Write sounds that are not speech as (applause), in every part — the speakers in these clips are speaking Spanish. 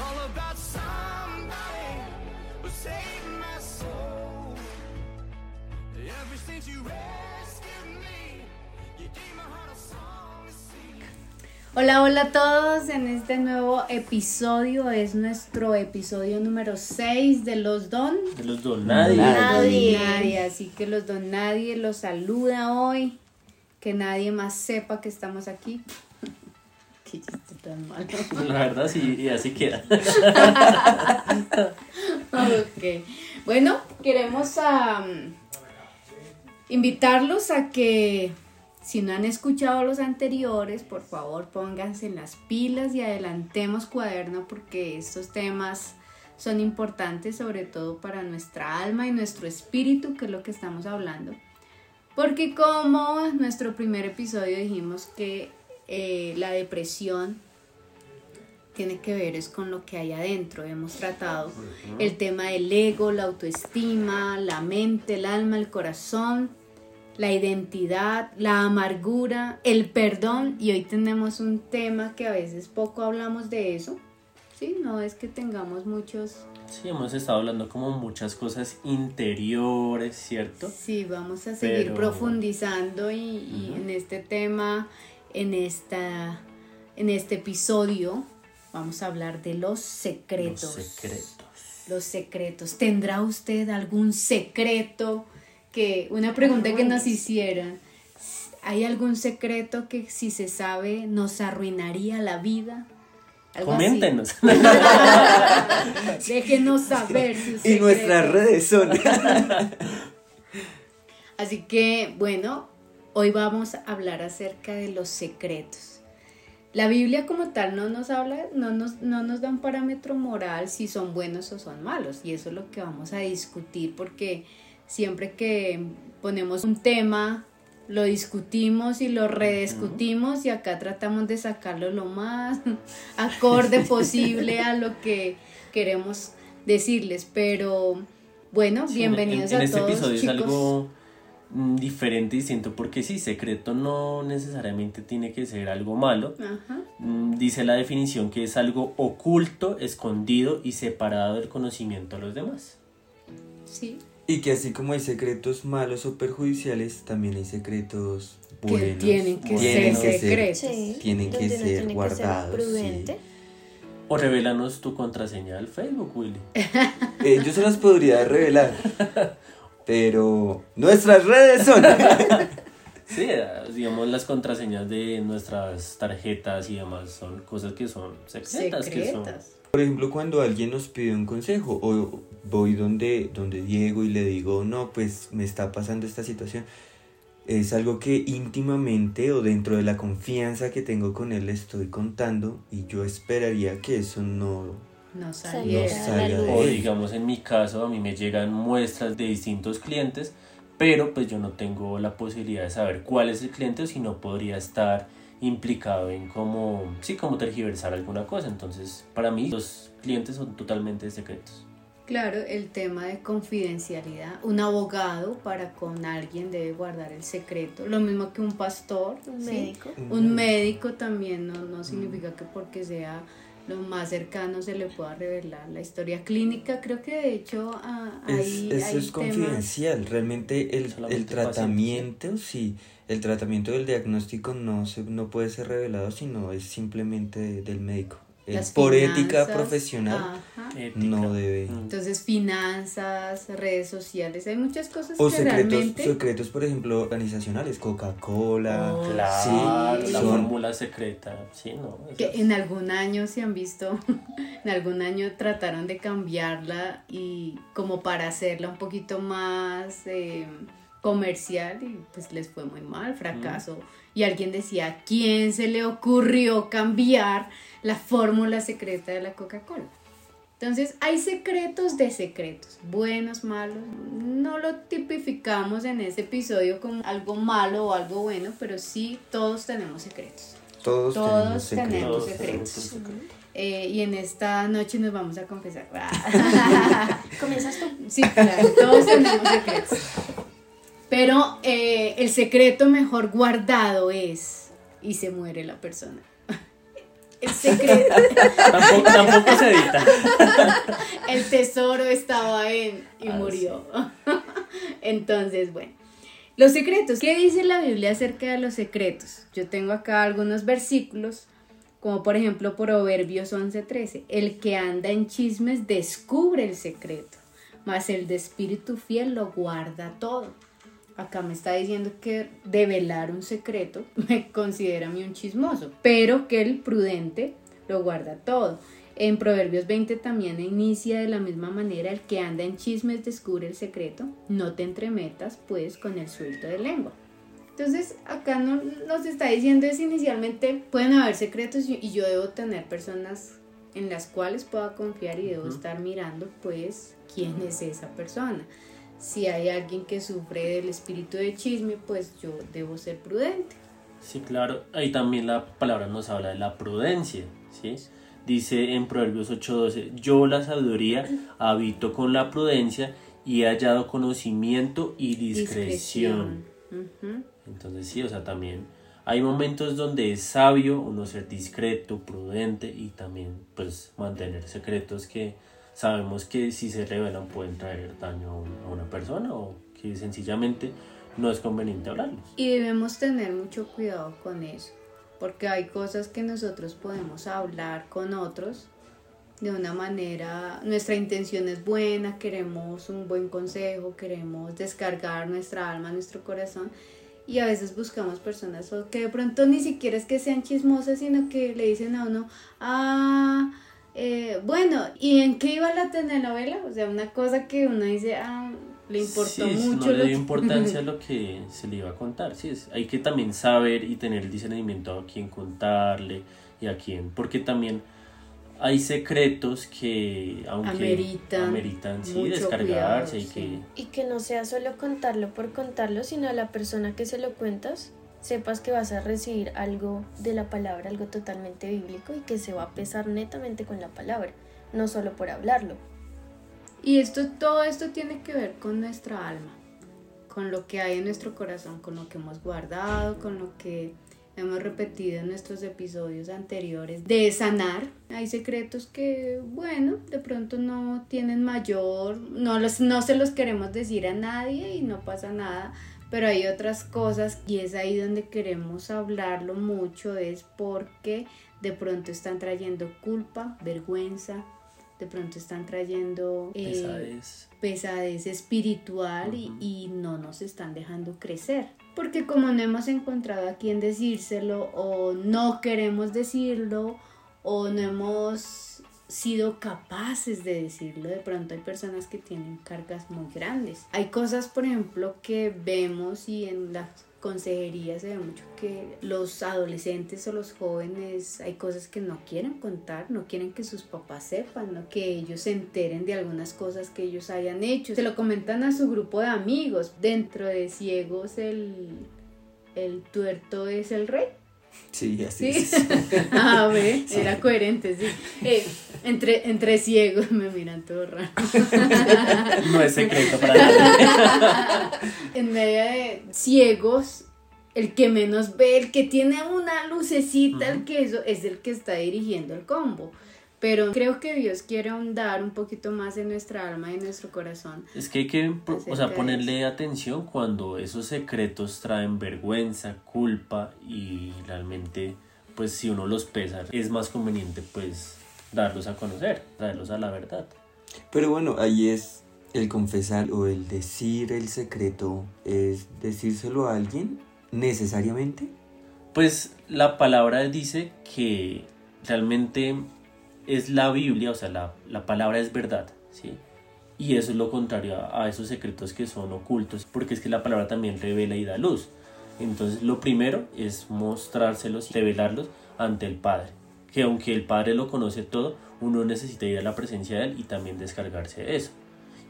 all about somebody who saved my soul. Ever since you rescued me, you gave my heart a song to sing. Hola, hola a todos en este nuevo episodio. Es nuestro episodio número 6 de Los Don. De los dos, nadie. Nadie. Nadie. Así que los Don Nadie los saluda hoy. Que nadie más sepa que estamos aquí. Qué chiste tan malo. La verdad, sí, y así queda. Ok. Bueno, queremos invitarlos a que si no han escuchado los anteriores, por favor pónganse en las pilas y adelantemos cuaderno porque estos temas son importantes sobre todo para nuestra alma y nuestro espíritu, que es lo que estamos hablando. Porque como en nuestro primer episodio dijimos que eh, la depresión tiene que ver es con lo que hay adentro. Hemos tratado el tema del ego, la autoestima, la mente, el alma, el corazón, la identidad, la amargura, el perdón y hoy tenemos un tema que a veces poco hablamos de eso. Sí, no es que tengamos muchos Sí, hemos estado hablando como muchas cosas interiores, ¿cierto? Sí, vamos a seguir Pero- profundizando y, y en este tema, en esta, en este episodio, vamos a hablar de los secretos. Los secretos. Los secretos. ¿Tendrá usted algún secreto que una pregunta que nos hicieran? ¿Hay algún secreto que si se sabe nos arruinaría la vida? Algo. Coméntenos. (laughs) Déjenos saber sus Y nuestras redes son. (laughs) Así que, bueno, hoy vamos a hablar acerca de los secretos. La Biblia como tal no nos habla, no nos, no nos da un parámetro moral si son buenos o son malos. Y eso es lo que vamos a discutir porque siempre que ponemos un tema, lo discutimos y lo rediscutimos y acá tratamos de sacarlo lo más (laughs) acorde posible a lo que queremos decirles. Pero bueno, Sí, bienvenidos en, en a este todos. episodio chicos. es algo diferente, distinto, porque sí, secreto no necesariamente tiene que ser algo malo. Ajá. Mm, Dice la definición que es algo oculto, escondido y separado del conocimiento a los demás. Sí, Y que así como hay secretos malos o perjudiciales, también hay secretos que buenos. tienen que Tienen ser que ser- secretos. Sí, tienen que ser tiene guardados, prudente. O revelanos tu contraseña al Facebook, Willy. Eh, yo se las podría revelar. (laughs) Pero nuestras redes son. (laughs) Sí, eh, digamos las contraseñas de nuestras tarjetas y demás son cosas que son secretas, que son. Por ejemplo, cuando alguien nos pide un consejo o voy donde, donde Diego y le digo, no, pues me está pasando esta situación, es algo que íntimamente o dentro de la confianza que tengo con él le estoy contando y yo esperaría que eso no... No de luz. O digamos en mi caso, a mí me llegan muestras de distintos clientes, pero pues yo no tengo la posibilidad de saber cuál es el cliente o si no podría estar implicado en cómo, sí, como tergiversar alguna cosa. Entonces, para mí los clientes son totalmente secretos. Claro, el tema de confidencialidad. Un abogado para con alguien debe guardar el secreto. Lo mismo que un pastor. Un ¿sí? médico. Un médico también no, no significa que porque sea lo más cercano se le pueda revelar la historia clínica. Creo que de hecho ah, Es, hay, eso hay es temas- confidencial, realmente el, el tratamiento, sí, el tratamiento del diagnóstico no, se, no puede ser revelado, sino es simplemente de- del médico. Las por ética profesional ajá. No debe... Mm. Entonces, finanzas, redes sociales, hay muchas cosas O que secretos, realmente... secretos, por ejemplo, organizacionales, Coca-Cola. Oh, Claro, sí, la son- fórmula secreta, sí, no. que en algún año se han visto, (laughs) en algún año trataron de cambiarla y como para hacerla un poquito más eh, comercial y pues les fue muy mal, fracaso. Y alguien decía, ¿quién se le ocurrió cambiar la fórmula secreta de la Coca-Cola? Entonces hay secretos de secretos, buenos, malos. No lo tipificamos en ese episodio como algo malo o algo bueno, pero sí todos tenemos secretos. Todos, Todos tenemos tenemos secretos. secretos. Eh, y en esta noche nos vamos a confesar. (laughs) (laughs) ¿Comienzas tú? Sí, claro, todos tenemos secretos. Pero eh, el secreto mejor guardado es y se muere la persona. (laughs) El secreto, Tampoco, tampoco se edita. (laughs) el tesoro estaba en y Ah, murió. (laughs) Entonces, bueno. Los secretos. ¿Qué dice la Biblia acerca de los secretos? Yo tengo acá algunos versículos, como por ejemplo Proverbios 11:13. El que anda en chismes descubre el secreto, mas el de espíritu fiel lo guarda todo. Acá me está diciendo que develar un secreto (laughs) me considera a mí un chismoso, pero que el prudente lo guarda todo. En Proverbios 20 también inicia de la misma manera, el que anda en chismes descubre el secreto, no te entremetas pues con el suelto de lengua. Entonces acá no, nos está diciendo es inicialmente pueden haber secretos y, y yo debo tener personas en las cuales pueda confiar y debo estar mirando pues quién es esa persona. Si hay alguien que sufre del espíritu de chisme, pues yo debo ser prudente. Sí, claro. Ahí también la palabra nos habla de la prudencia, ¿sí? Dice en Proverbios 8:12, yo la sabiduría habito con la prudencia y he hallado conocimiento y discreción. Entonces sí, o sea, también hay momentos donde es sabio uno ser discreto, prudente y también pues mantener secretos que sabemos que si se revelan pueden traer daño a un- a una persona o que sencillamente no es conveniente hablarlos. Y debemos tener mucho cuidado con eso, porque hay cosas que nosotros podemos hablar con otros de una manera, nuestra intención es buena, queremos un buen consejo, queremos descargar nuestra alma, nuestro corazón, y a veces buscamos personas que de pronto ni siquiera es que sean chismosas, sino que le dicen a uno, ah, eh, bueno, ¿y en qué iba la telenovela? O sea, una cosa que uno dice, ah, le importó Sí, sí, mucho. no le dio importancia a (laughs) lo que se le iba a contar. Sí, es, hay que también saber y tener el discernimiento a quién contarle y a quién, porque también hay secretos que aunque Ameritan ameritan, sí, mucho descargarse cuidado, y que Y que no sea solo contarlo por contarlo, sino a la persona que se lo cuentas, sepas que vas a recibir algo de la palabra, algo totalmente bíblico y que se va a pesar netamente con la palabra, no solo por hablarlo. Y esto, todo esto tiene que ver con nuestra alma, con lo que hay en nuestro corazón, con lo que hemos guardado, con lo que hemos repetido en nuestros episodios anteriores de sanar. Hay secretos que, bueno, de pronto no tienen mayor, no, los, no se los queremos decir a nadie y no pasa nada, pero hay otras cosas y es ahí donde queremos hablarlo mucho, es porque de pronto están trayendo culpa, vergüenza, de pronto están trayendo eh, pesadez. pesadez espiritual y, y no nos están dejando crecer. Porque como no hemos encontrado a quien decírselo o no queremos decirlo o no hemos sido capaces de decirlo, de pronto hay personas que tienen cargas muy grandes. Hay cosas, por ejemplo, que vemos y en las consejerías se ve mucho que los adolescentes o los jóvenes hay cosas que no quieren contar, no quieren que sus papás sepan, que ellos se enteren de algunas cosas que ellos hayan hecho. Se lo comentan a su grupo de amigos. Dentro de ciegos el, el tuerto es el rey. Sí, así Sí. es. (laughs) Ah, ve, era coherente, sí. Eh, entre, entre ciegos me miran todo raro. (laughs) No es secreto para nadie. (laughs) en medio de ciegos, el que menos ve, el que tiene una lucecita, el que eso es el que está dirigiendo el combo. Pero creo que Dios quiere ahondar un poquito más en nuestra alma y en nuestro corazón. Es que hay que o sea, ponerle atención cuando esos secretos traen vergüenza, culpa y realmente, pues si uno los pesa, es más conveniente pues darlos a conocer, traerlos a la verdad. Pero bueno, ahí es el confesar o el decir el secreto, es decírselo a alguien necesariamente. Pues la palabra dice que realmente es la Biblia, o sea, la, la palabra es verdad, ¿sí? Y eso es lo contrario a, esos secretos que son ocultos, porque es que la palabra también revela y da luz. Entonces lo primero es mostrárselos y revelarlos ante el Padre, que aunque el Padre lo conoce todo, uno necesita ir a la presencia de Él y también descargarse de eso.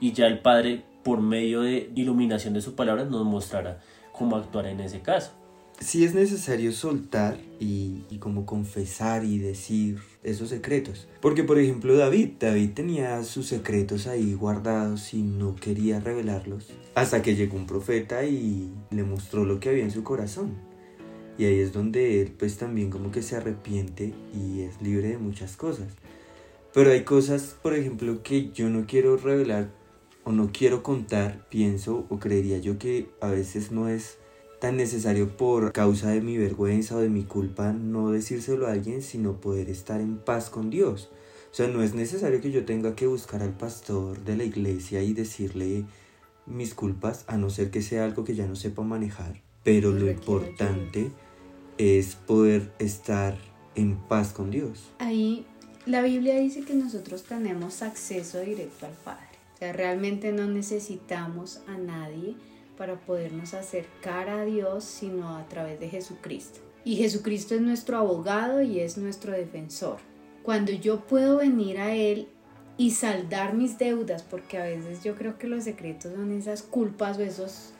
Y ya el Padre, por medio de iluminación de su palabra, nos mostrará cómo actuar en ese caso. Sí es necesario soltar y, y como confesar y decir esos secretos. Porque por ejemplo David, David tenía sus secretos ahí guardados y no quería revelarlos. Hasta que llegó un profeta y le mostró lo que había en su corazón. Y ahí es donde él pues también como que se arrepiente y es libre de muchas cosas. Pero hay cosas, por ejemplo, que yo no quiero revelar o no quiero contar, pienso o creería yo que a veces no es tan necesario por causa de mi vergüenza o de mi culpa no decírselo a alguien, sino poder estar en paz con Dios. O sea, no es necesario que yo tenga que buscar al pastor de la iglesia y decirle mis culpas, a no ser que sea algo que ya no sepa manejar. Pero lo importante es poder estar en paz con Dios. Ahí la Biblia dice que nosotros tenemos acceso directo al Padre. O sea, realmente no necesitamos a nadie para podernos acercar a Dios, sino a través de Jesucristo. Y Jesucristo es nuestro abogado y es nuestro defensor. Cuando yo puedo venir a Él y saldar mis deudas, porque a veces yo creo que los secretos son esas culpas o esos,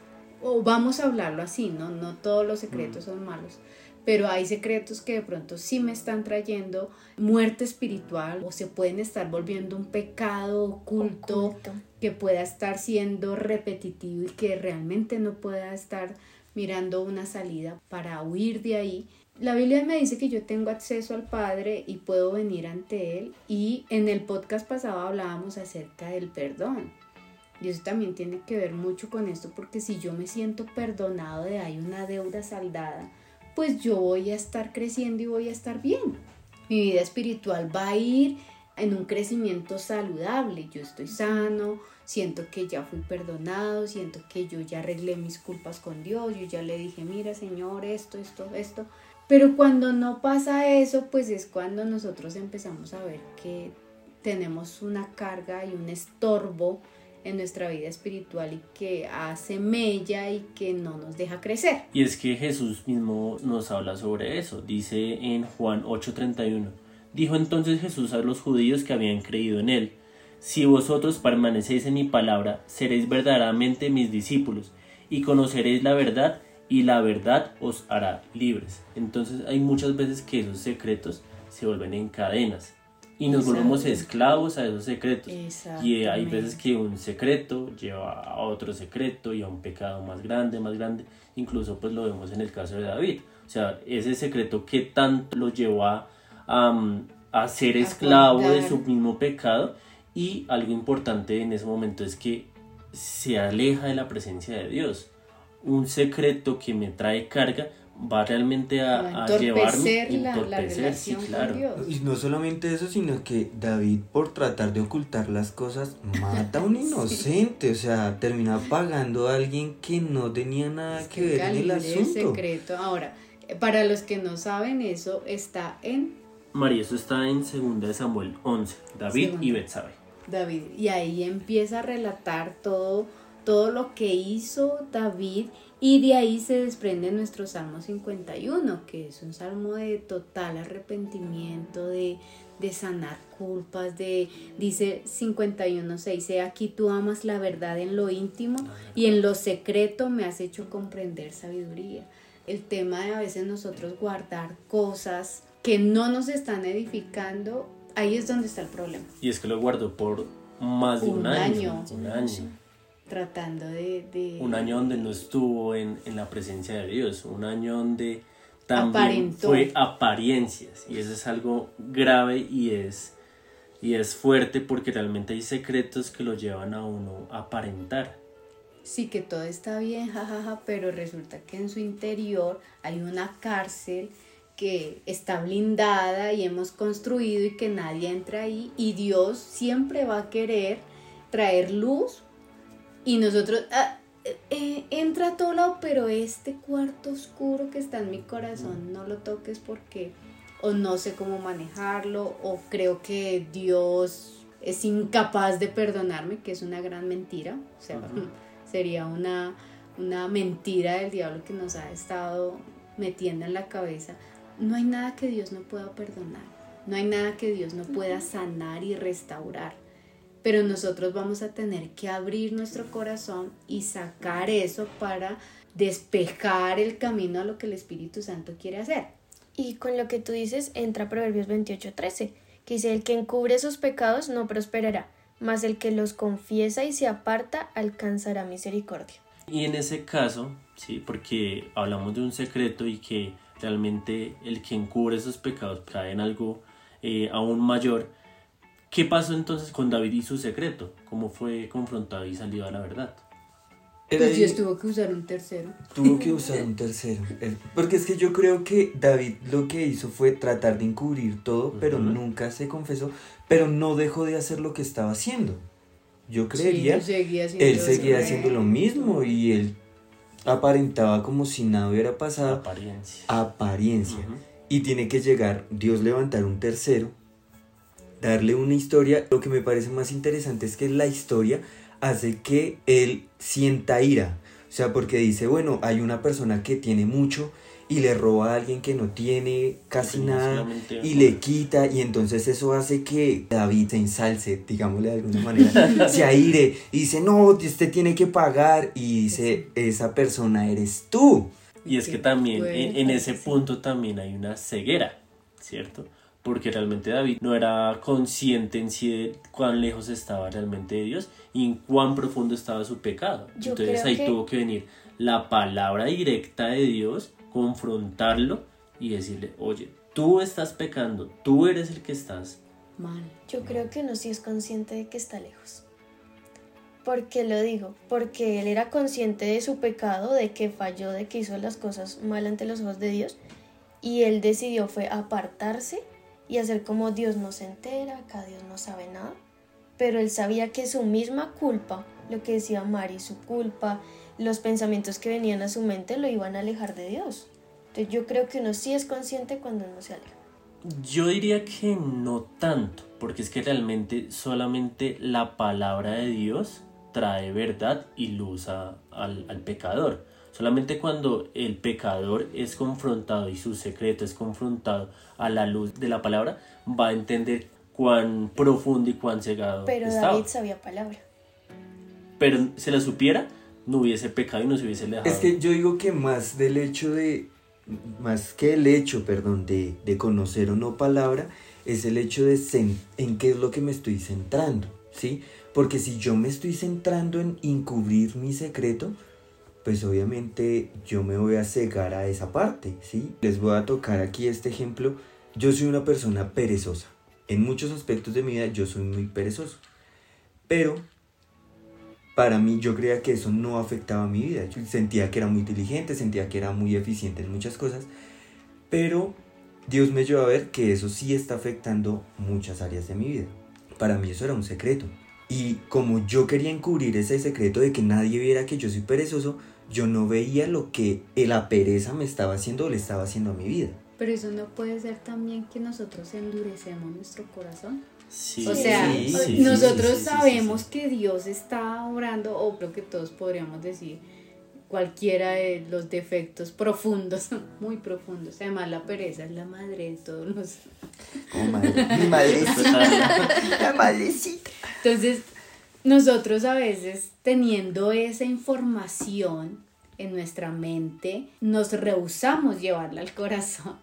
o vamos a hablarlo así, ¿no? No todos los secretos son malos, pero hay secretos que de pronto sí me están trayendo muerte espiritual o se pueden estar volviendo un pecado oculto, Oculto. que pueda estar siendo repetitivo y que realmente no pueda estar mirando una salida para huir de ahí. La Biblia me dice que yo tengo acceso al Padre y puedo venir ante Él y en el podcast pasado hablábamos acerca del perdón. Y eso también tiene que ver mucho con esto porque si yo me siento perdonado de hay una deuda saldada, pues yo voy a estar creciendo y voy a estar bien. Mi vida espiritual va a ir en un crecimiento saludable. Yo estoy sano, siento que ya fui perdonado, siento que yo ya arreglé mis culpas con Dios, yo ya le dije, mira Señor, esto, esto, esto. Pero cuando no pasa eso, pues es cuando nosotros empezamos a ver que tenemos una carga y un estorbo en nuestra vida espiritual y que hace mella y que no nos deja crecer. Y es que Jesús mismo nos habla sobre eso. Dice en Juan 8:31. Dijo entonces Jesús a los judíos que habían creído en él. Si vosotros permanecéis en mi palabra, seréis verdaderamente mis discípulos, y conoceréis la verdad, y la verdad os hará libres. Entonces hay muchas veces que esos secretos se vuelven en cadenas y nos Exacto. volvemos esclavos a esos secretos. Y hay veces que un secreto lleva a otro secreto y a un pecado más grande, más grande. Incluso pues lo vemos en el caso de David. O sea, ese secreto que tanto lo llevó a, a, a ser A esclavo de guardar. su mismo pecado. Y algo importante en ese momento es que se aleja de la presencia de Dios. Un secreto que me trae carga va realmente a, a llevarme entorpecer la, la entorpecer, relación claro. con Dios. Y no solamente eso, sino que David por tratar de ocultar las cosas mata a un (laughs) inocente, o sea, termina pagando a alguien que no tenía nada Es que ver en el asunto. secreto. Ahora, para los que no saben eso, está en María, eso está en 2 Samuel 11, David y. Betsabe. David. Y ahí empieza a relatar todo, todo lo que hizo David y de ahí se desprende nuestro Salmo 51, que es un salmo de total arrepentimiento, de, de sanar culpas, de, dice 51, 6, "He aquí tú amas la verdad en lo íntimo y en lo secreto me has hecho comprender sabiduría. El tema de a veces nosotros guardar cosas que no nos están edificando, ahí es donde está el problema. Y es que lo guardó por más de un, Un año. año. Un año. Tratando de... de- Un año donde no estuvo en, en la presencia de Dios. Un año donde también Aparentó. fue apariencias. Y eso es algo grave y es, y es fuerte porque realmente hay secretos que lo llevan a uno a aparentar. Sí, que todo está bien, jajaja, pero resulta que en su interior hay una cárcel que está blindada y hemos construido y que nadie entra ahí y Dios siempre va a querer traer luz y nosotros ah, eh, eh, entra a todo lado pero este cuarto oscuro que está en mi corazón no lo toques porque o no sé cómo manejarlo o creo que Dios es incapaz de perdonarme, que es una gran mentira, o sea, (laughs) sería una, una mentira del diablo que nos ha estado metiendo en la cabeza. No hay nada que Dios no pueda perdonar, no hay nada que Dios no pueda sanar y restaurar, pero nosotros vamos a tener que abrir nuestro corazón y sacar eso para despejar el camino a lo que el Espíritu Santo quiere hacer. Y con lo que tú dices entra Proverbios 28:13, que dice, el que encubre sus pecados no prosperará, mas el que los confiesa y se aparta alcanzará misericordia. Y en ese caso, sí, porque hablamos de un secreto y que realmente el que encubre esos pecados cae en algo eh, aún mayor. ¿Qué pasó entonces con David y su secreto? ¿Cómo fue confrontado y salió a la verdad? Pues Dios tuvo que usar un tercero. Tuvo que usar un tercero. Porque es que yo creo que David lo que hizo fue tratar de encubrir todo, pero nunca se confesó, pero no dejó de hacer lo que estaba haciendo. Yo creería, él seguía haciendo lo mismo y él aparentaba como si nada hubiera pasado. Apariencia. Apariencia. Y tiene que llegar Dios levantar un tercero, darle una historia. Lo que me parece más interesante es que la historia hace que él sienta ira. O sea, porque dice, bueno, hay una persona que tiene mucho y le roba a alguien que no tiene casi nada y le quita y entonces eso hace que David se ensalce, digámosle de alguna manera, (laughs) se aire y dice, no, usted tiene que pagar y dice, esa persona eres tú. Y es que también en, ese punto también hay una ceguera, ¿cierto? Porque realmente David no era consciente en sí de cuán lejos estaba realmente de Dios y en cuán profundo estaba su pecado. Entonces ahí tuvo que venir la palabra directa de Dios confrontarlo y decirle, oye, tú estás pecando, tú eres el que estás mal. Yo creo que no sí es consciente de que está lejos. ¿Por qué lo digo? Porque él era consciente de su pecado, de que falló, de que hizo las cosas mal ante los ojos de Dios, y él decidió fue apartarse y hacer como Dios no se entera, acá Dios no sabe nada. Pero él sabía que su misma culpa, lo que decía Mari, su culpa, los pensamientos que venían a su mente lo iban a alejar de Dios. Entonces yo creo que uno sí es consciente cuando uno se aleja. Yo diría que no tanto, porque es que realmente solamente la palabra de Dios trae verdad y luz al, al pecador. Solamente cuando el pecador es confrontado y su secreto es confrontado a la luz de la palabra, va a entender cuán profundo y cuán cegado Pero David sabía palabra. Pero se la supiera, no hubiese pecado y no se hubiese dejado. Es que yo digo que más del hecho de, más que el hecho, perdón, de, de conocer o no palabra, es el hecho de en qué es lo que me estoy centrando, ¿sí? Porque si yo me estoy centrando en encubrir mi secreto, pues obviamente yo me voy a cegar a esa parte, ¿sí? Les voy a tocar aquí este ejemplo. Yo soy una persona perezosa. En muchos aspectos de mi vida yo soy muy perezoso. Pero para mí yo creía que eso no afectaba mi vida. Yo sentía que era muy inteligente, sentía que era muy eficiente en muchas cosas, pero Dios me llevó a ver que eso sí está afectando muchas áreas de mi vida. Para mí eso era un secreto. Y como yo quería encubrir ese secreto de que nadie viera que yo soy perezoso, yo no veía lo que la pereza me estaba haciendo o le estaba haciendo a mi vida. Pero eso no puede ser también que nosotros endurecemos nuestro corazón o sea, nosotros sabemos que Dios está orando, o creo que todos podríamos decir cualquiera de los defectos profundos, (laughs) muy profundos. Además, la pereza es la madre de todos los. Oh, madre, mi madrecita. (laughs) la madrecita. Entonces, nosotros a veces teniendo esa información en nuestra mente, nos rehusamos llevarla al corazón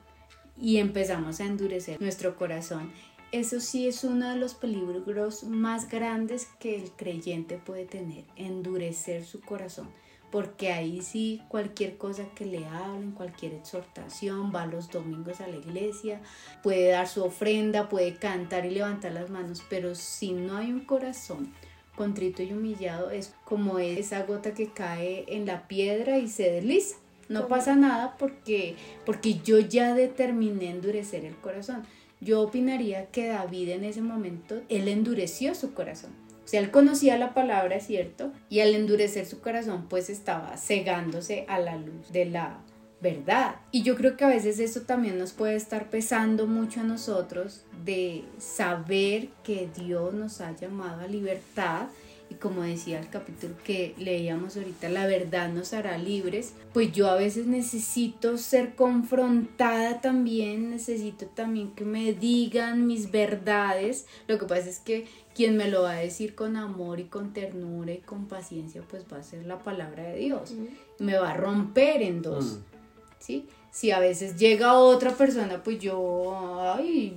y empezamos a endurecer nuestro corazón. Eso sí es uno de los peligros más grandes que el creyente puede tener, endurecer su corazón, porque ahí sí cualquier cosa que le hablen, cualquier exhortación, va los domingos a la iglesia, puede dar su ofrenda, puede cantar y levantar las manos, pero si no hay un corazón contrito y humillado, es como esa gota que cae en la piedra y se desliza. No pasa nada porque, porque yo ya determiné endurecer el corazón yo opinaría que David en ese momento, él endureció su corazón. O sea, él conocía la palabra, ¿cierto? Y al endurecer su corazón, pues estaba cegándose a la luz de la verdad. Y yo creo que a veces eso también nos puede estar pesando mucho a nosotros de saber que Dios nos ha llamado a libertad y como decía el capítulo que leíamos ahorita, la verdad nos hará libres, pues yo a veces necesito ser confrontada también, necesito también que me digan mis verdades. Lo que pasa es que quien me lo va a decir con amor y con ternura y con paciencia, pues va a ser la palabra de Dios. Me va a romper en dos. ¿Sí? Si a veces llega otra persona, pues yo, ay,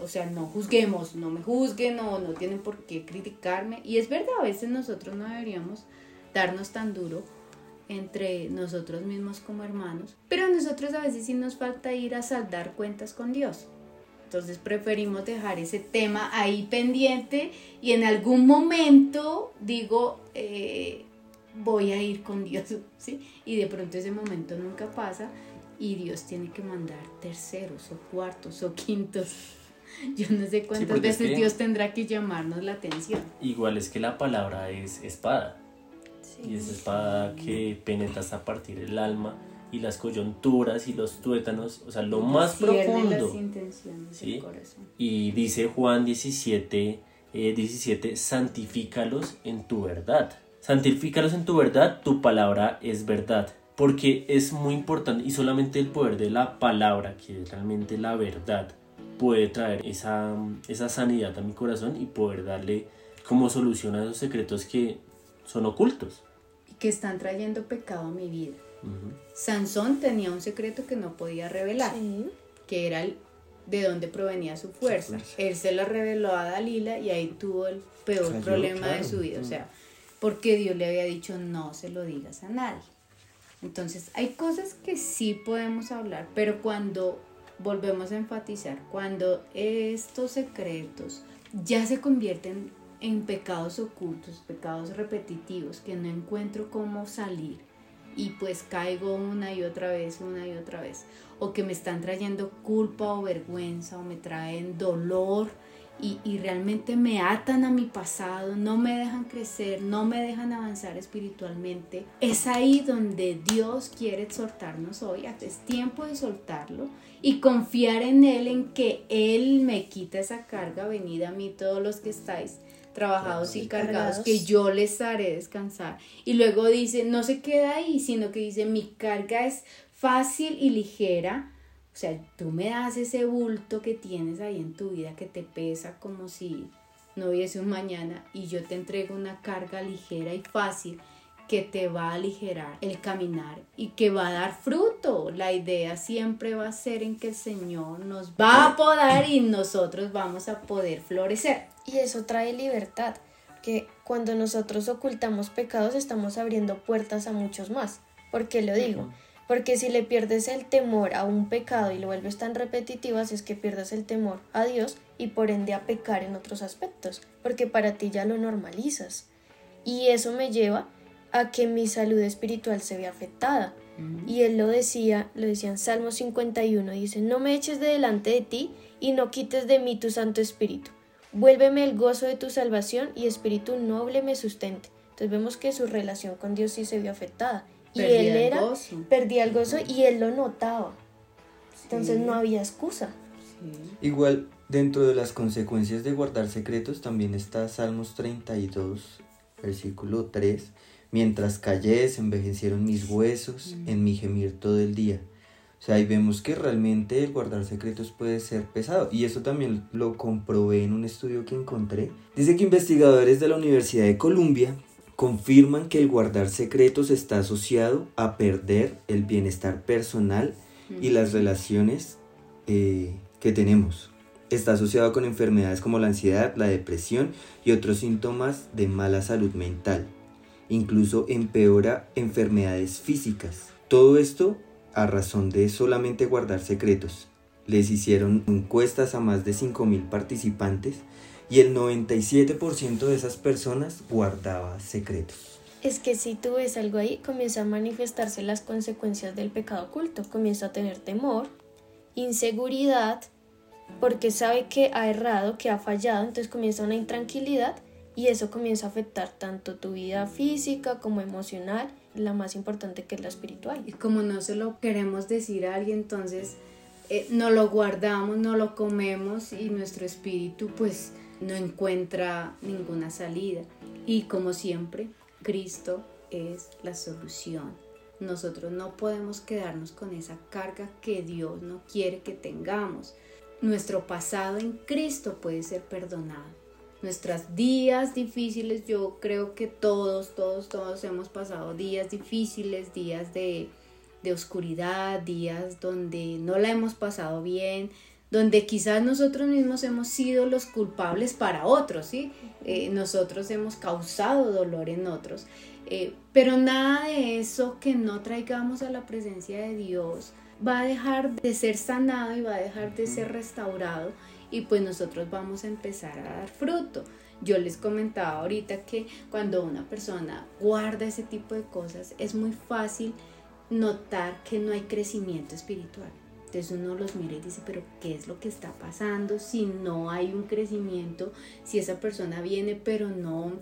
o sea, no juzguemos, no me juzguen o no tienen por qué criticarme. Y es verdad, a veces nosotros no deberíamos darnos tan duro entre nosotros mismos como hermanos, pero a nosotros a veces sí nos falta ir a saldar cuentas con Dios. Entonces preferimos dejar ese tema ahí pendiente y en algún momento digo, eh, voy a ir con Dios, (laughs) ¿sí? Y de pronto ese momento nunca pasa y Dios tiene que mandar terceros o cuartos o quintos. (laughs) Yo no sé cuántas veces Dios tendrá que llamarnos la atención. Igual es que la palabra es espada. Y es espada que penetra hasta partir el alma y las coyunturas y los tuétanos, o sea, lo más profundo. ¿sí? Y dice Juan 17, 17, eh, santifícalos en tu verdad. Santifícalos en tu verdad, tu palabra es verdad. Porque es muy importante y solamente el poder de la palabra, que es realmente la verdad, puede traer esa, esa sanidad a mi corazón y poder darle como solución a esos secretos que son ocultos. Y que están trayendo pecado a mi vida. Sansón tenía un secreto que no podía revelar, que era el de dónde provenía su fuerza. Él se lo reveló a Dalila y ahí tuvo el peor problema de su vida. O sea, porque Dios le había dicho no se lo digas a nadie. Entonces, hay cosas que sí podemos hablar, pero cuando volvemos a enfatizar, cuando estos secretos ya se convierten en pecados ocultos, pecados repetitivos, que no encuentro cómo salir, y pues caigo una y otra vez, una y otra vez, o que me están trayendo culpa o vergüenza, o me traen dolor, y, realmente me atan a mi pasado, no me dejan crecer, no me dejan avanzar espiritualmente. Es ahí donde Dios quiere exhortarnos hoy, es tiempo de soltarlo y confiar en Él, en que Él me quita esa carga, venid a mí todos los que estáis trabajados y cargados, que yo les haré descansar. Y luego dice, no se queda ahí, sino que dice, mi carga es fácil y ligera o sea, tú me das ese bulto que tienes ahí en tu vida que te pesa como si no hubiese un mañana y yo te entrego una carga ligera y fácil que te va a aligerar el caminar y que va a dar fruto. La idea siempre va a ser en que el Señor nos va a podar y nosotros vamos a poder florecer. Y eso trae libertad, que cuando nosotros ocultamos pecados estamos abriendo puertas a muchos más. ¿Por qué lo digo? Porque si le pierdes el temor a un pecado y lo vuelves tan repetitivo, así es que pierdes el temor a Dios y por ende a pecar en otros aspectos, porque para ti ya lo normalizas. Y eso me lleva a que mi salud espiritual se vea afectada. Y él lo decía, lo decía en Salmo 51, dice, no me eches de delante de ti y no quites de mí tu Santo Espíritu. Vuélveme el gozo de tu salvación y espíritu noble me sustente. Entonces vemos que su relación con Dios sí se vio afectada y él era, perdía el gozo y él lo notaba. Entonces no había excusa. Igual, dentro de las consecuencias de guardar secretos también está Salmos 32, versículo 3. Mientras callé, se envejecieron mis huesos en mi gemir todo el día. O sea, ahí vemos que realmente el guardar secretos puede ser pesado. Y eso también lo comprobé en un estudio que encontré. Dice que investigadores de la Universidad de Columbia confirman que el guardar secretos está asociado a perder el bienestar personal y las relaciones eh, que tenemos. Está asociado con enfermedades como la ansiedad, la depresión y otros síntomas de mala salud mental. Incluso empeora enfermedades físicas. Todo esto a razón de solamente guardar secretos. Les hicieron encuestas a más de 5.000 participantes y el 97% de esas personas guardaba secretos. Es que si tú ves algo ahí, comienza a manifestarse las consecuencias del pecado oculto, comienza a tener temor, inseguridad, porque sabe que ha errado, que ha fallado, entonces comienza una intranquilidad y eso comienza a afectar tanto tu vida física como emocional la más importante que es la espiritual. Y como no se lo queremos decir a alguien, entonces eh, no lo guardamos, no lo comemos y nuestro espíritu pues no encuentra ninguna salida. Y como siempre, Cristo es la solución. Nosotros no podemos quedarnos con esa carga que Dios no quiere que tengamos. Nuestro pasado en Cristo puede ser perdonado nuestros días difíciles, yo creo que todos, todos, todos hemos pasado días difíciles, días de, oscuridad, días donde no la hemos pasado bien, donde quizás nosotros mismos hemos sido los culpables para otros, ¿sí? Eh, nosotros hemos causado dolor en otros. Eh, pero nada de eso que no traigamos a la presencia de Dios va a dejar de ser sanado y va a dejar de ser restaurado y pues nosotros vamos a empezar a dar fruto. Yo les comentaba ahorita que cuando una persona guarda ese tipo de cosas es muy fácil notar que no hay crecimiento espiritual. Entonces uno los mira y dice, pero ¿qué es lo que está pasando si no hay un crecimiento? Si esa persona viene pero no,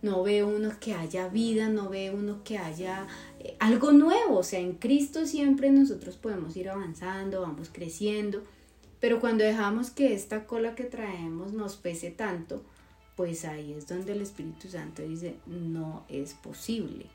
no ve uno que haya vida, no ve uno que haya eh, algo nuevo. O sea, en Cristo siempre nosotros podemos ir avanzando, vamos creciendo. Pero cuando dejamos que esta cola que traemos nos pese tanto, pues ahí es donde el Espíritu Santo dice, no es posible.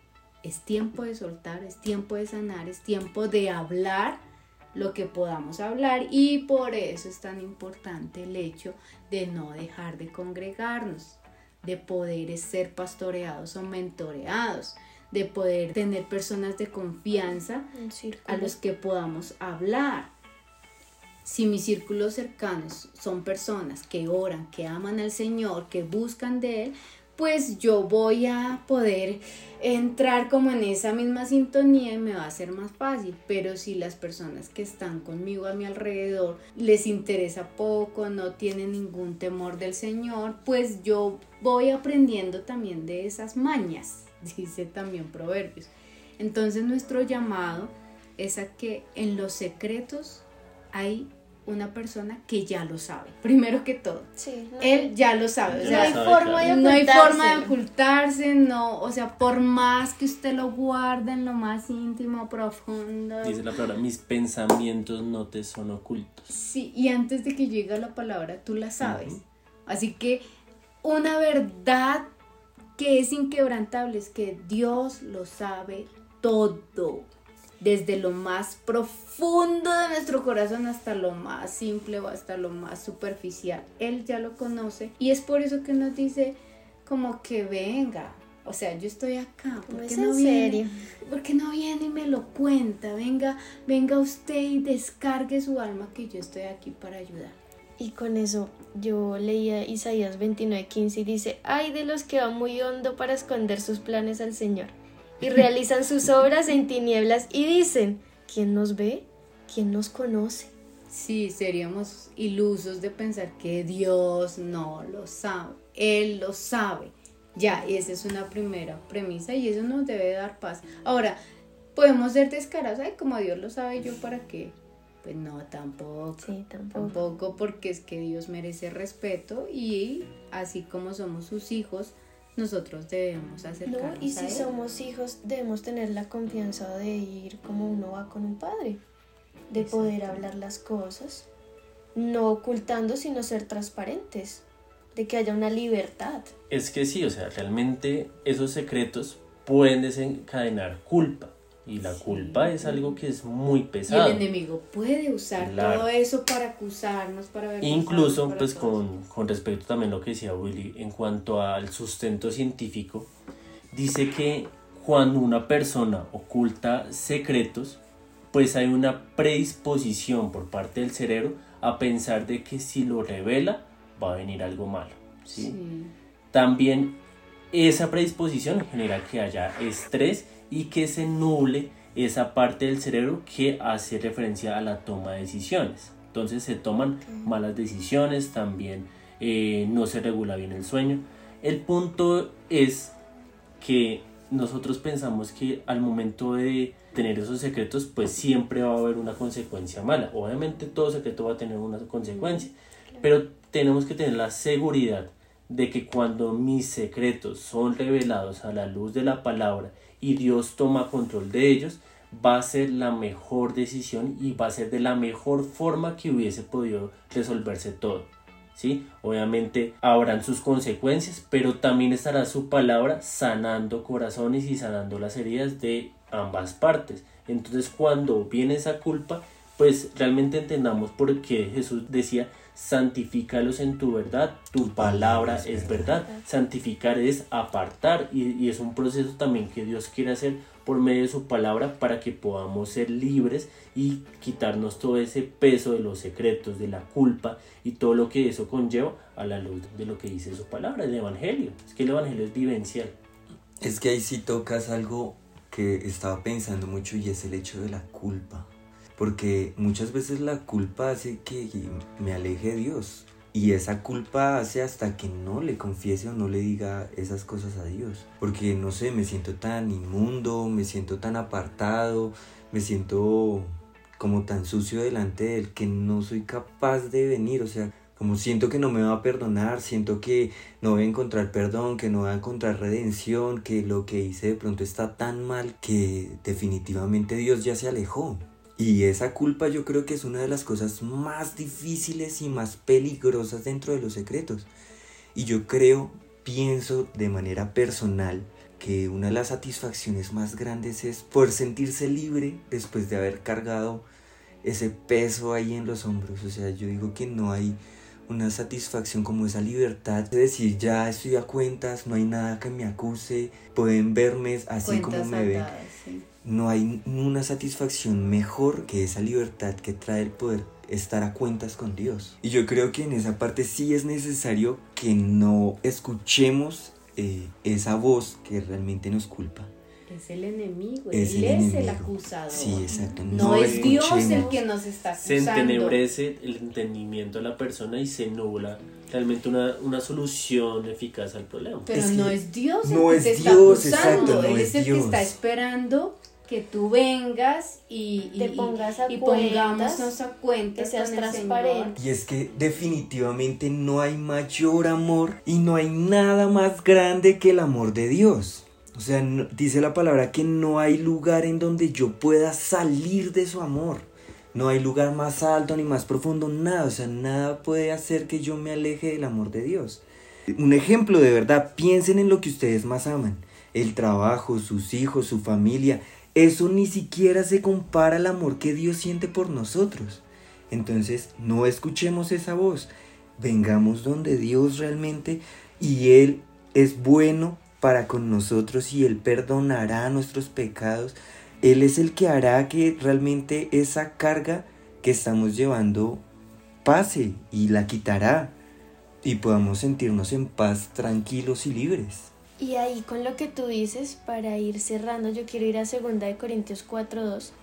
Es tiempo de soltar, es tiempo de sanar, es tiempo de hablar lo que podamos hablar y por eso es tan importante el hecho de no dejar de congregarnos, de poder ser pastoreados o mentoreados, de poder tener personas de confianza a los que podamos hablar. Si mis círculos cercanos son personas que oran, que aman al Señor, que buscan de Él, pues yo voy a poder entrar como en esa misma sintonía y me va a ser más fácil. Pero si las personas que están conmigo a mi alrededor les interesa poco, no tienen ningún temor del Señor, pues yo voy aprendiendo también de esas mañas, (laughs) dice también Proverbios. Entonces nuestro llamado es a que en los secretos hay una persona que ya lo sabe, primero que todo. Él ya lo sabe, o sea, no hay forma de no hay forma de ocultarse, no, o sea, por más que usted lo guarde en lo más íntimo, profundo. Dice la palabra, mis pensamientos no te son ocultos. Sí, y antes de que llegue la palabra, tú la sabes. Así que una verdad que es inquebrantable es que Dios lo sabe todo desde lo más profundo de nuestro corazón hasta lo más simple o hasta lo más superficial. Él ya lo conoce y es por eso que nos dice como que venga. O sea, yo estoy acá. ¿Por qué no viene? Porque no viene y me lo cuenta? Venga, venga usted y descargue su alma que yo estoy aquí para ayudar. Y con eso yo leía Isaías 29:15 y dice, ay de los que van muy hondo para esconder sus planes al Señor y realizan sus obras en tinieblas y dicen, ¿quién nos ve? ¿Quién nos conoce? Sí, seríamos ilusos de pensar que Dios no lo sabe, Él lo sabe. Ya, y esa es una primera premisa y eso nos debe dar paz. Ahora, podemos ser descarados, ay, como Dios lo sabe, ¿yo para qué? Pues no, tampoco. Sí, tampoco. Tampoco porque es que Dios merece respeto y así como somos sus hijos, nosotros debemos acercarnos no, y si somos hijos debemos tener la confianza de ir como uno va con un padre de poder hablar las cosas no ocultando sino ser transparentes de que haya una libertad. Es que sí o sea realmente esos secretos pueden desencadenar culpa y la culpa es algo que es muy pesado. Y el enemigo puede usar todo eso para acusarnos, para ver. Incluso, pues con, con, respecto también a lo que decía Willy, en cuanto al sustento científico, dice que cuando una persona oculta secretos, pues hay una predisposición por parte del cerebro a pensar de que si lo revela va a venir algo malo. ¿sí? También esa predisposición genera que haya estrés y que se nuble esa parte del cerebro que hace referencia a la toma de decisiones. Entonces se toman malas decisiones, también eh, no se regula bien el sueño. El punto es que nosotros pensamos que al momento de tener esos secretos, pues siempre va a haber una consecuencia mala. Obviamente todo secreto va a tener una consecuencia, pero tenemos que tener la seguridad de que cuando mis secretos son revelados a la luz de la palabra y Dios toma control de ellos, va a ser la mejor decisión y va a ser de la mejor forma que hubiese podido resolverse todo. ¿Sí? Obviamente habrán sus consecuencias, pero también estará su palabra sanando corazones y sanando las heridas de ambas partes. Entonces cuando viene esa culpa, pues realmente entendamos por qué Jesús decía, santifícalos en tu verdad, tu palabra es verdad. Santificar es apartar y, y, es un proceso también que Dios quiere hacer por medio de su palabra para que podamos ser libres y quitarnos todo ese peso de los secretos, de la culpa y todo lo que eso conlleva a la luz de lo que dice su palabra, el Evangelio. Es que el Evangelio es vivencial. Es que ahí sí tocas algo que estaba pensando mucho y es el hecho de la culpa. Porque muchas veces la culpa hace que me aleje de Dios. Y esa culpa hace hasta que no le confiese o no le diga esas cosas a Dios. Porque no sé, me siento tan inmundo, me siento tan apartado, me siento como tan sucio delante de Él que no soy capaz de venir. O sea, como siento que no me va a perdonar, siento que no voy a encontrar perdón, que no voy a encontrar redención, que lo que hice de pronto está tan mal que definitivamente Dios ya se alejó. Y esa culpa yo creo que es una de las cosas más difíciles y más peligrosas dentro de los secretos. Y yo creo, pienso de manera personal, que una de las satisfacciones más grandes es poder sentirse libre después de haber cargado ese peso ahí en los hombros. O sea, yo digo que no hay una satisfacción como esa libertad de decir ya estoy a cuentas, no hay nada que me acuse, pueden verme así como me ven. No hay una satisfacción mejor que esa libertad que trae el poder estar a cuentas con Dios. Y yo creo que en esa parte sí es necesario que no escuchemos eh, esa voz que realmente nos culpa. Es el enemigo, Es él el es el enemigo. acusador. Sí, exacto. No, No es Dios el que nos está Se acusando. entenebrece el entendimiento de la persona y se nubla realmente una, una solución eficaz al problema. Pero Es que no es Dios el no que es te está Dios, acusando. exacto, no Él es es el Dios. que está esperando que tú vengas y, Te y- pongas a y cuentas, pongámonos a cuenta que seas con el transparente. Y es que definitivamente no hay mayor amor y no hay nada más grande que el amor de Dios. O sea, no- dice la palabra que no hay lugar en donde yo pueda salir de su amor. No hay lugar más alto ni más profundo, nada. O sea, nada puede hacer que yo me aleje del amor de Dios. Un ejemplo de verdad, piensen en lo que ustedes más aman. El trabajo, sus hijos, su familia. Eso ni siquiera se compara al amor que Dios siente por nosotros. Entonces, no escuchemos esa voz. Vengamos donde Dios realmente y Él es bueno para con nosotros y Él perdonará nuestros pecados. Él es el que hará que realmente esa carga que estamos llevando pase y la quitará y podamos sentirnos en paz, tranquilos y libres. Y ahí con lo que tú dices, para ir cerrando, yo quiero ir a 2 de Corintios 4:2.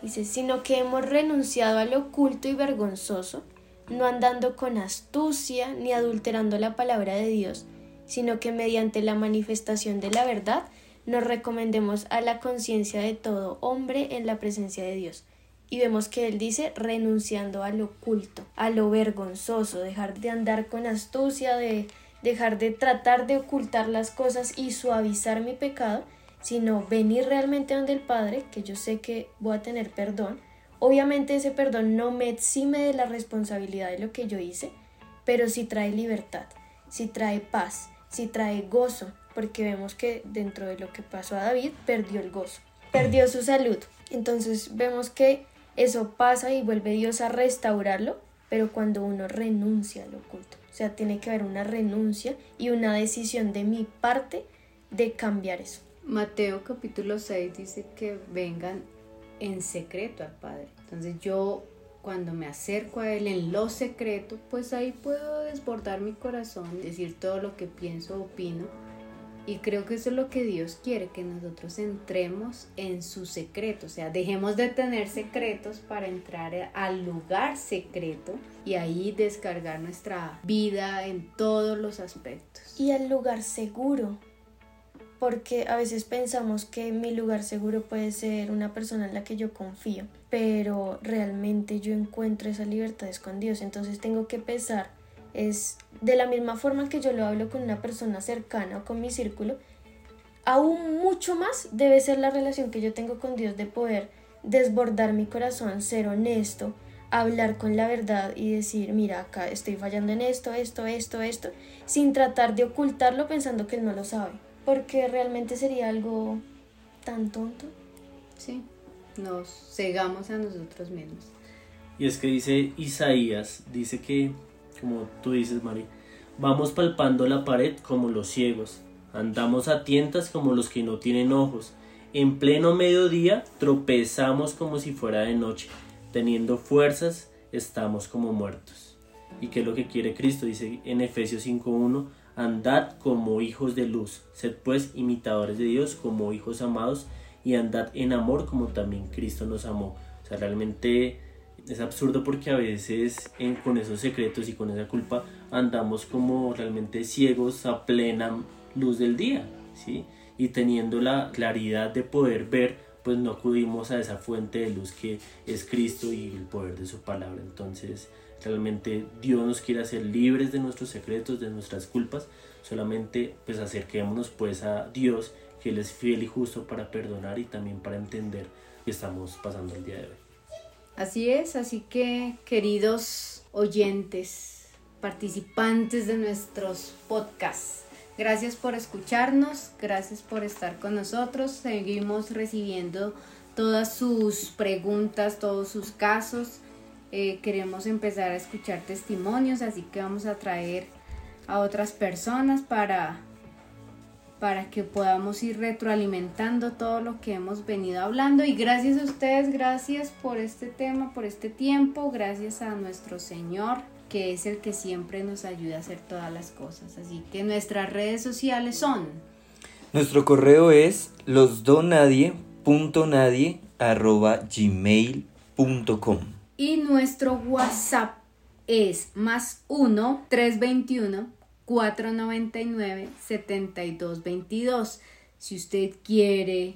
Dice, sino que hemos renunciado al oculto y vergonzoso, no andando con astucia ni adulterando la palabra de Dios, sino que mediante la manifestación de la verdad nos recomendemos a la conciencia de todo hombre en la presencia de Dios. Y vemos que él dice renunciando al oculto, a lo vergonzoso, dejar de andar con astucia, de dejar de tratar de ocultar las cosas y suavizar mi pecado, sino venir realmente donde el Padre, que yo sé que voy a tener perdón. Obviamente ese perdón no me exime de la responsabilidad de lo que yo hice, pero sí trae libertad, sí trae paz, sí trae gozo, porque vemos que dentro de lo que pasó a David perdió el gozo, perdió su salud. Entonces vemos que eso pasa y vuelve Dios a restaurarlo, pero cuando uno renuncia al oculto. O sea, tiene que haber una renuncia y una decisión de mi parte de cambiar eso. Mateo capítulo 6 dice que vengan en secreto al Padre. Entonces yo cuando me acerco a Él en lo secreto, pues ahí puedo desbordar mi corazón, decir todo lo que pienso, opino. Y creo que eso es lo que Dios quiere, que nosotros entremos en su secreto, o sea, dejemos de tener secretos para entrar al lugar secreto y ahí descargar nuestra vida en todos los aspectos. Y al lugar seguro, porque a veces pensamos que mi lugar seguro puede ser una persona en la que yo confío, pero realmente yo encuentro esa libertad con Dios, entonces tengo que pesar Es de la misma forma que yo lo hablo con una persona cercana o con mi círculo, aún mucho más debe ser la relación que yo tengo con Dios de poder desbordar mi corazón, ser honesto, hablar con la verdad y decir, mira, acá estoy fallando en esto, esto, esto, esto, sin tratar de ocultarlo pensando que él no lo sabe, porque realmente sería algo tan tonto. Sí, nos cegamos a nosotros mismos. Y es que dice Isaías, dice que, como tú dices, Mari, vamos palpando la pared como los ciegos, andamos a tientas como los que no tienen ojos, en pleno mediodía tropezamos como si fuera de noche, teniendo fuerzas estamos como muertos. ¿Y qué es lo que quiere Cristo? Dice en Efesios 5.1, andad como hijos de luz, sed pues imitadores de Dios como hijos amados y andad en amor como también Cristo nos amó. O sea, realmente es absurdo porque a veces con esos secretos y con esa culpa andamos como realmente ciegos a plena luz del día, ¿sí? Y teniendo la claridad de poder ver, pues no acudimos a esa fuente de luz que es Cristo y el poder de su palabra. Entonces, realmente Dios nos quiere hacer libres de nuestros secretos, de nuestras culpas, solamente pues acerquémonos pues a Dios, que Él es fiel y justo para perdonar y también para entender que estamos pasando el día de hoy. Así es, así que queridos oyentes, participantes de nuestros podcasts, gracias por escucharnos, gracias por estar con nosotros, seguimos recibiendo todas sus preguntas, todos sus casos, eh, queremos empezar a escuchar testimonios, así que vamos a traer a otras personas para para que podamos ir retroalimentando todo lo que hemos venido hablando. Y gracias a ustedes, gracias por este tema, por este tiempo, gracias a nuestro Señor, que es el que siempre nos ayuda a hacer todas las cosas. Así que nuestras redes sociales son... Nuestro correo es losdonadie.nadie.gmail.com Y nuestro WhatsApp es más 1 321 499-7222. Si usted quiere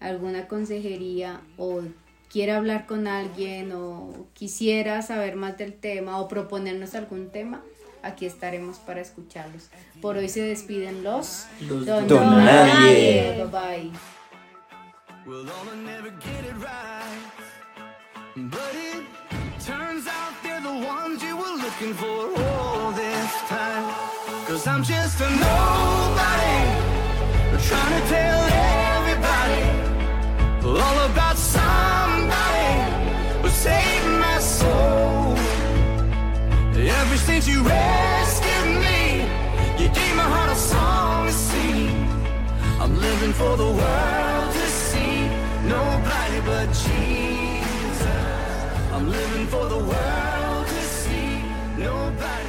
alguna consejería o quiere hablar con alguien o quisiera saber más del tema o proponernos algún tema, aquí estaremos para escucharlos. Por hoy se despiden los, Los Don Don Nadie. Nadie. Bye bye. Well, I'll never get it right. But it turns out ones you were looking for all this time. Cause I'm just a nobody. Trying to tell everybody all about somebody who saved my soul. Ever since you rescued me, you gave my heart a song to sing. I'm living for the world to see. Nobody but Jesus. I'm living for the world. Nobody